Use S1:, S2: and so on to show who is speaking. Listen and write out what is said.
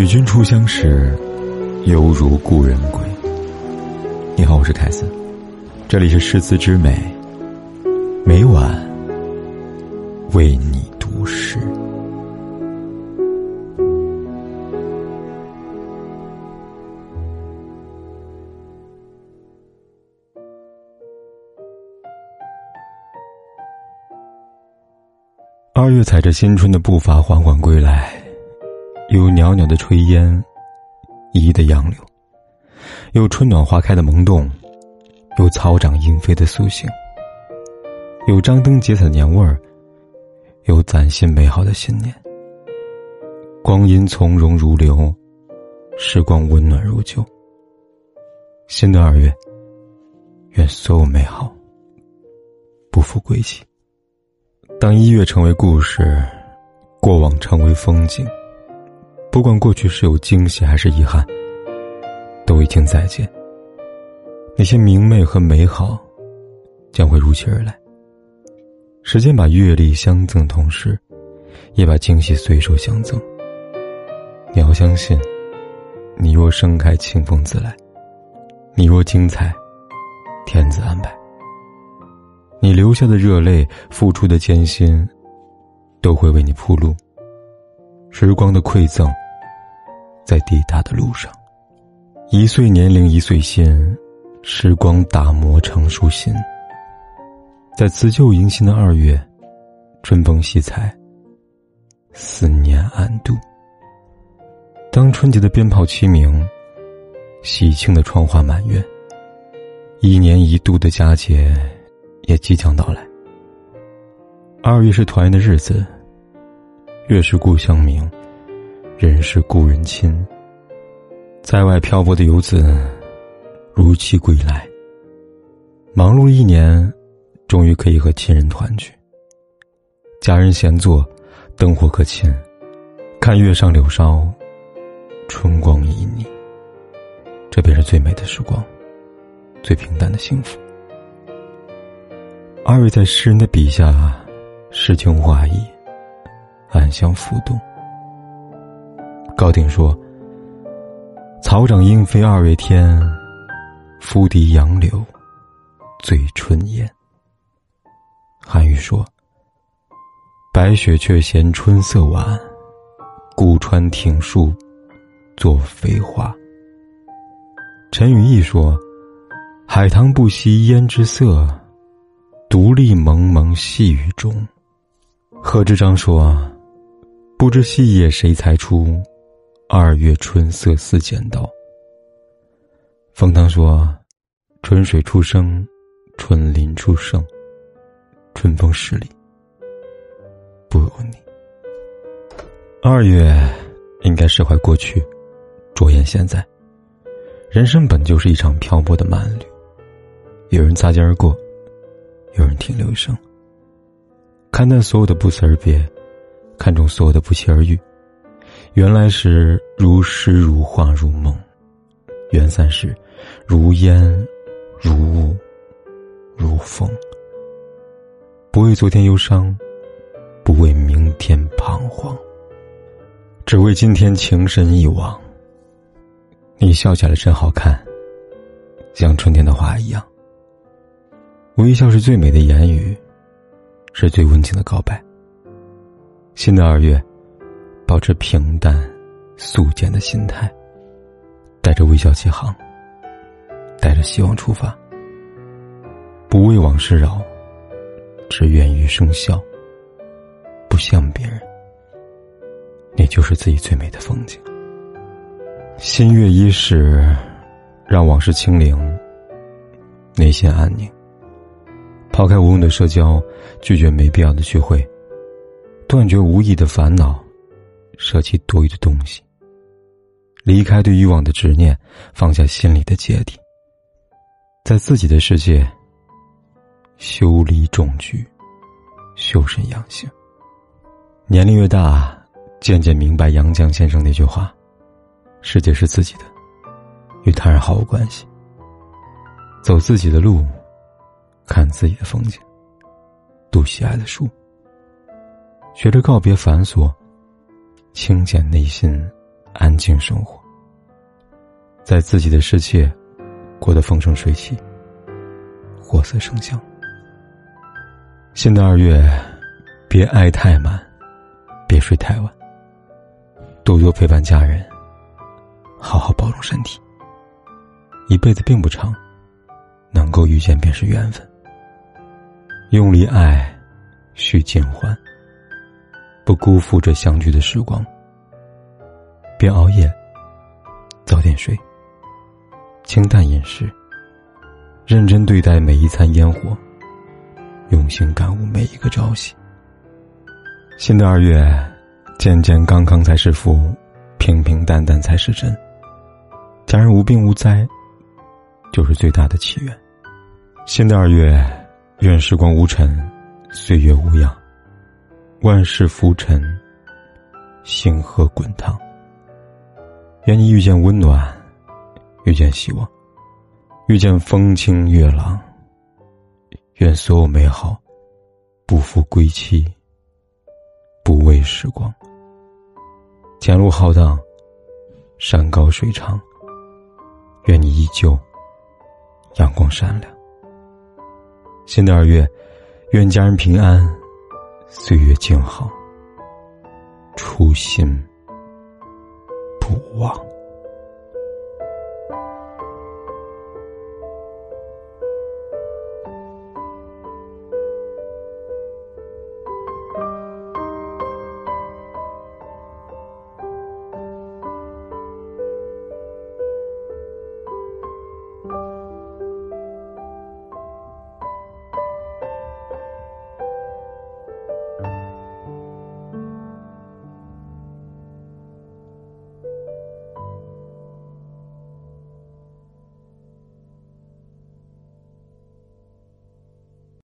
S1: 与君初相识，犹如故人归。你好，我是凯森，这里是诗词之美，每晚为你读诗。二月踩着新春的步伐缓缓归来。有袅袅的炊烟，移的杨柳；有春暖花开的萌动，有草长莺飞的苏醒；有张灯结彩的年味儿，有崭新美好的新年。光阴从容如流，时光温暖如旧。新的二月，愿所有美好不负归期。当一月成为故事，过往成为风景。不管过去是有惊喜还是遗憾，都已经再见。那些明媚和美好，将会如期而来。时间把阅历相赠，同时，也把惊喜随手相赠。你要相信，你若盛开，清风自来；你若精彩，天自安排。你流下的热泪，付出的艰辛，都会为你铺路。时光的馈赠。在抵达的路上，一岁年龄一岁心，时光打磨成熟心。在辞旧迎新的二月，春风喜彩，思念暗度。当春节的鞭炮齐鸣，喜庆的窗花满院，一年一度的佳节也即将到来。二月是团圆的日子，月是故乡明。人是故人亲，在外漂泊的游子如期归来。忙碌一年，终于可以和亲人团聚。家人闲坐，灯火可亲，看月上柳梢，春光旖旎。这便是最美的时光，最平淡的幸福。二位在诗人的笔下，诗情画意，暗香浮动。高鼎说：“草长莺飞二月天，拂堤杨柳醉春烟。”韩愈说：“白雪却嫌春色晚，故穿庭树作飞花。”陈与义说：“海棠不惜胭脂色，独立蒙蒙细雨中。”贺知章说：“不知细叶谁裁出？”二月春色似剪刀。冯唐说：“春水初生，春林初盛，春风十里不如你。”二月应该释怀过去，着眼现在。人生本就是一场漂泊的慢旅，有人擦肩而过，有人停留一生。看淡所有的不辞而别，看重所有的不期而遇。原来时如诗如画如梦，缘散时如烟如雾如风。不为昨天忧伤，不为明天彷徨，只为今天情深一往。你笑起来真好看，像春天的花一样。微笑是最美的言语，是最温情的告白。新的二月。保持平淡、素简的心态，带着微笑起航，带着希望出发。不为往事扰，只愿余生笑。不像别人，你就是自己最美的风景。新月伊始，让往事清零，内心安宁。抛开无用的社交，拒绝没必要的聚会，断绝无意的烦恼。舍弃多余的东西，离开对欲望的执念，放下心里的芥蒂，在自己的世界修理种菊，修身养性。年龄越大，渐渐明白杨绛先生那句话：“世界是自己的，与他人毫无关系。走自己的路，看自己的风景，读喜爱的书，学着告别繁琐。清简内心，安静生活，在自己的世界过得风生水起，活色生香。新的二月，别爱太满，别睡太晚，多多陪伴家人，好好保重身体。一辈子并不长，能够遇见便是缘分。用力爱，需尽欢。不辜负这相聚的时光。别熬夜，早点睡。清淡饮食，认真对待每一餐烟火，用心感悟每一个朝夕。新的二月，健健康康才是福，平平淡淡才是真。家人无病无灾，就是最大的祈愿。新的二月，愿时光无尘，岁月无恙。万事浮沉，星河滚烫。愿你遇见温暖，遇见希望，遇见风清月朗。愿所有美好，不负归期，不畏时光。前路浩荡，山高水长。愿你依旧阳光善良。新的二月，愿家人平安。岁月静好，初心不忘。